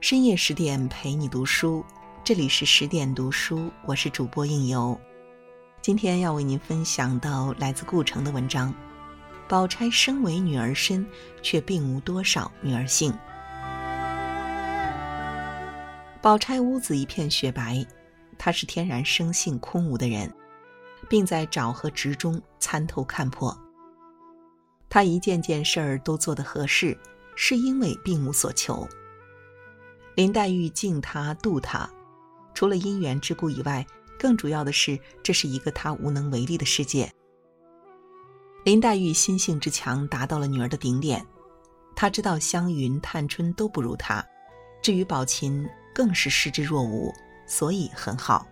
深夜十点陪你读书，这里是十点读书，我是主播应由。今天要为您分享到来自顾城的文章：宝钗身为女儿身，却并无多少女儿性。宝钗屋子一片雪白，她是天然生性空无的人，并在找和执中参透看破。她一件件事儿都做得合适，是因为并无所求。林黛玉敬他妒他，除了姻缘之故以外，更主要的是这是一个他无能为力的世界。林黛玉心性之强达到了女儿的顶点，她知道湘云、探春都不如她，至于宝琴更是视之若无，所以很好。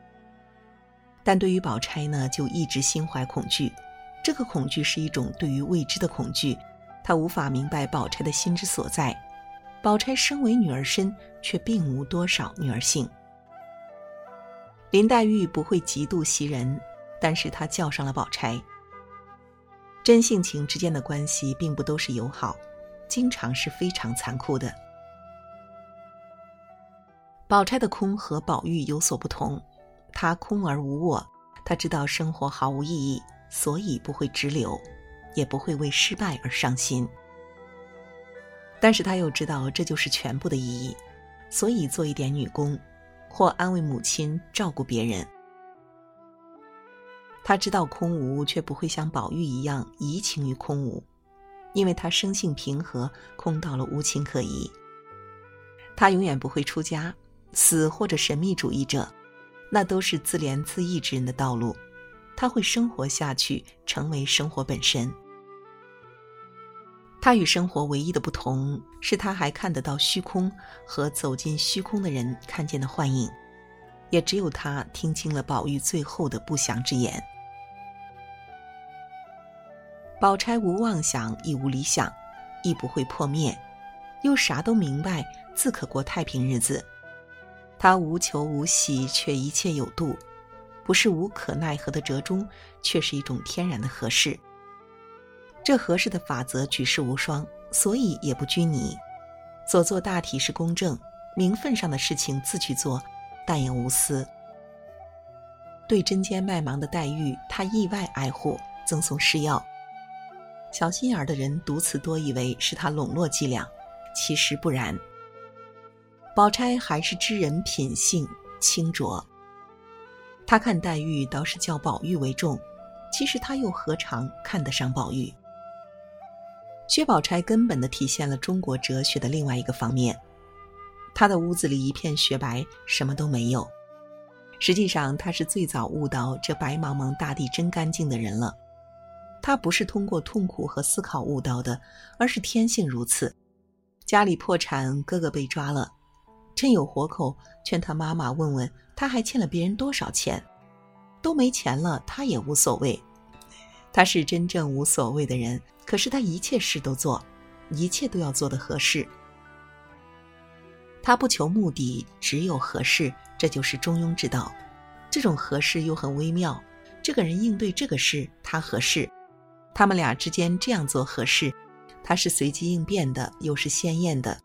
但对于宝钗呢，就一直心怀恐惧，这个恐惧是一种对于未知的恐惧，她无法明白宝钗的心之所在。宝钗身为女儿身，却并无多少女儿性。林黛玉不会嫉妒袭人，但是她叫上了宝钗。真性情之间的关系并不都是友好，经常是非常残酷的。宝钗的空和宝玉有所不同，她空而无我，她知道生活毫无意义，所以不会直流，也不会为失败而伤心。但是他又知道这就是全部的意义，所以做一点女工，或安慰母亲、照顾别人。他知道空无，却不会像宝玉一样移情于空无，因为他生性平和，空到了无情可移。他永远不会出家、死或者神秘主义者，那都是自怜自艾之人的道路。他会生活下去，成为生活本身。他与生活唯一的不同，是他还看得到虚空和走进虚空的人看见的幻影，也只有他听清了宝玉最后的不祥之言。宝钗无妄想，亦无理想，亦不会破灭，又啥都明白，自可过太平日子。她无求无喜，却一切有度，不是无可奈何的折中，却是一种天然的合适。这合适的法则举世无双，所以也不拘泥。所做大体是公正，名分上的事情自去做，但也无私。对针尖麦芒的黛玉，他意外爱护，赠送施药。小心眼的人读此多以为是他笼络伎俩，其实不然。宝钗还是知人品性清浊，他看黛玉倒是较宝玉为重，其实他又何尝看得上宝玉？薛宝钗根本的体现了中国哲学的另外一个方面。她的屋子里一片雪白，什么都没有。实际上，她是最早悟到这白茫茫大地真干净的人了。她不是通过痛苦和思考悟到的，而是天性如此。家里破产，哥哥被抓了，趁有活口，劝他妈妈问问他还欠了别人多少钱。都没钱了，他也无所谓。他是真正无所谓的人。可是他一切事都做，一切都要做的合适。他不求目的，只有合适，这就是中庸之道。这种合适又很微妙。这个人应对这个事，他合适；他们俩之间这样做合适，他是随机应变的，又是鲜艳的。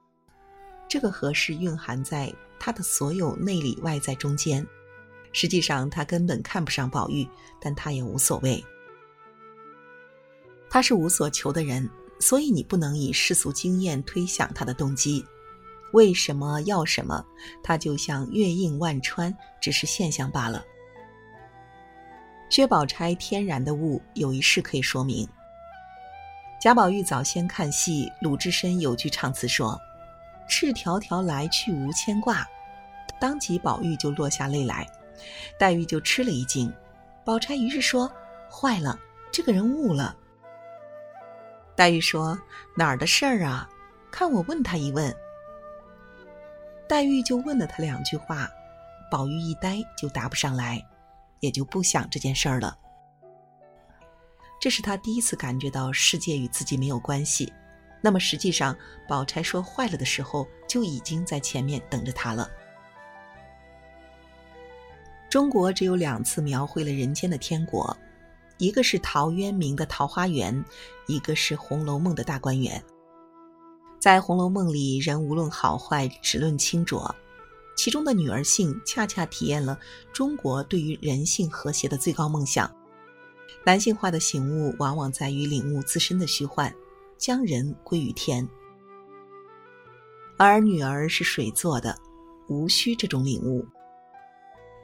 这个合适蕴含在他的所有内里外在中间。实际上，他根本看不上宝玉，但他也无所谓。他是无所求的人，所以你不能以世俗经验推想他的动机。为什么要什么？他就像月映万川，只是现象罢了。薛宝钗天然的悟，有一事可以说明。贾宝玉早先看戏，鲁智深有句唱词说：“赤条条来去无牵挂。”当即宝玉就落下泪来，黛玉就吃了一惊。宝钗于是说：“坏了，这个人悟了。”黛玉说：“哪儿的事儿啊？看我问他一问。”黛玉就问了他两句话，宝玉一呆就答不上来，也就不想这件事儿了。这是他第一次感觉到世界与自己没有关系。那么实际上，宝钗说坏了的时候，就已经在前面等着他了。中国只有两次描绘了人间的天国。一个是陶渊明的《桃花源》，一个是《红楼梦》的大观园。在《红楼梦》里，人无论好坏，只论清浊。其中的女儿性，恰恰体验了中国对于人性和谐的最高梦想。男性化的醒悟，往往在于领悟自身的虚幻，将人归于天。而女儿是水做的，无需这种领悟。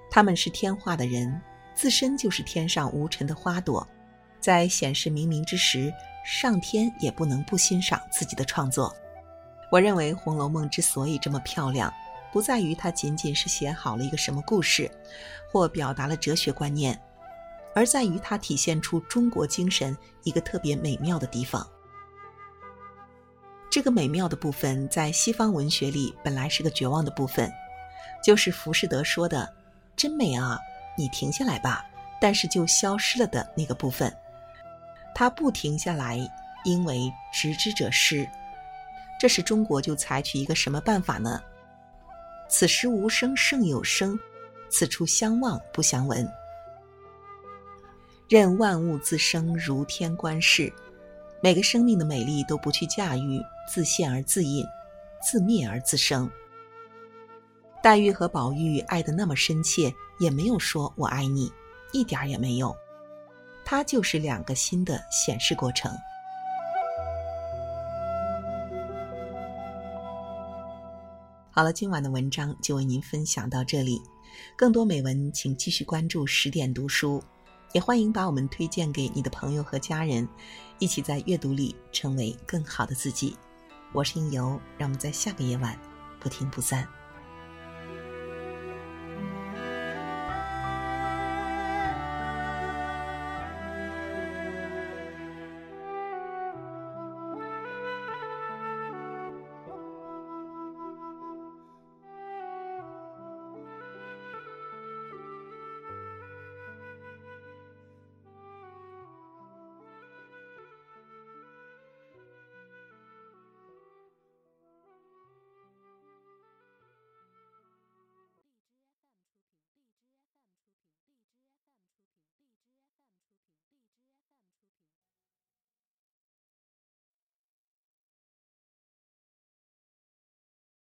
他们是天化的人，自身就是天上无尘的花朵，在显示明明之时，上天也不能不欣赏自己的创作。我认为《红楼梦》之所以这么漂亮，不在于它仅仅是写好了一个什么故事，或表达了哲学观念，而在于它体现出中国精神一个特别美妙的地方。这个美妙的部分，在西方文学里本来是个绝望的部分，就是浮士德说的“真美啊，你停下来吧”，但是就消失了的那个部分。他不停下来，因为执之者失。这时中国就采取一个什么办法呢？此时无声胜有声，此处相望不相闻。任万物自生，如天观世。每个生命的美丽都不去驾驭，自现而自隐，自灭而自生。黛玉和宝玉爱得那么深切，也没有说我爱你，一点儿也没有。它就是两个心的显示过程。好了，今晚的文章就为您分享到这里。更多美文，请继续关注十点读书，也欢迎把我们推荐给你的朋友和家人，一起在阅读里成为更好的自己。我是应由，让我们在下个夜晚不听不散。